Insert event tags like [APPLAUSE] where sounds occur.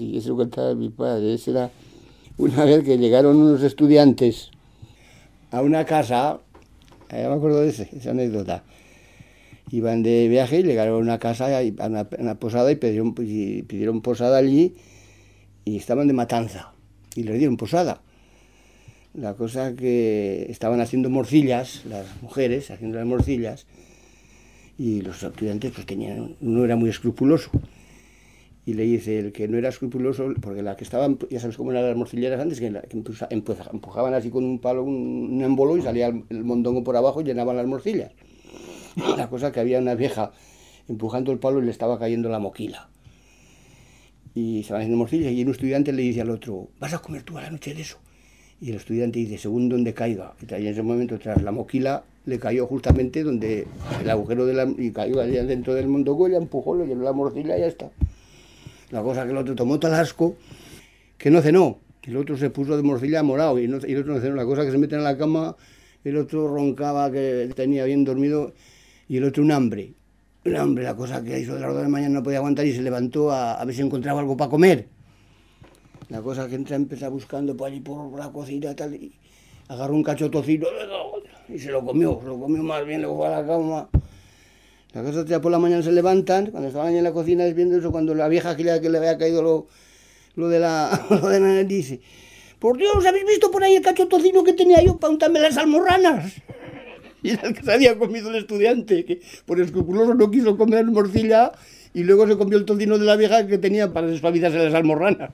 Y eso contaba mi padre, esa era una vez que llegaron unos estudiantes a una casa, ya me acuerdo de esa anécdota, iban de viaje y llegaron a una casa, a una, posada y pidieron, y pidieron posada allí y estaban de matanza y les dieron posada. La cosa que estaban haciendo morcillas, las mujeres haciendo las morcillas, y los estudiantes pues tenían, uno era muy escrupuloso, y le dice el que no era escrupuloso, porque la que estaban, ya sabes cómo eran las morcilleras antes, que, empujaban así con un palo un, un embolo y salía el, mondongo por abajo y llenaban las morcillas. [SNIFFS] La cosa que había una vieja empujando el palo y le estaba cayendo la moquila. Y estaban haciendo morcillas y un estudiante le dice al otro, ¿vas a comer tú a la noche de eso? Y el estudiante dice, según donde caiga. Y en ese momento, tras la moquila, le cayó justamente donde el agujero de la... y cayó allá dentro del mondongo y la empujó, le llenó la morcilla y ya está. La cosa que el otro tomó tal asco que no cenó. El otro se puso de morcilla morado y, el otro no cenó. La cosa que se mete en la cama, el otro roncaba que tenía bien dormido y el otro un hambre. Un hambre, la cosa que hizo de las dos de la mañana no podía aguantar y se levantó a, a ver si encontraba algo para comer. La cosa que entra empieza buscando por allí por la cocina tal, y agarró un cacho tocino y se lo comió, se lo comió más bien, luego fue a la cama. La cosa que por la mañana se levantan, cuando estaban en la cocina viendo eso, cuando la vieja que le, que le había caído lo, lo de la, [LAUGHS] lo de dice, por Dios, ¿habéis visto por ahí el cacho tocino que tenía yo para untarme las almorranas? [LAUGHS] Y era el que se había comido el estudiante, que por escrupuloso no quiso comer morcilla y luego se comió el tocino de la vieja que tenía para despabillarse las almorranas.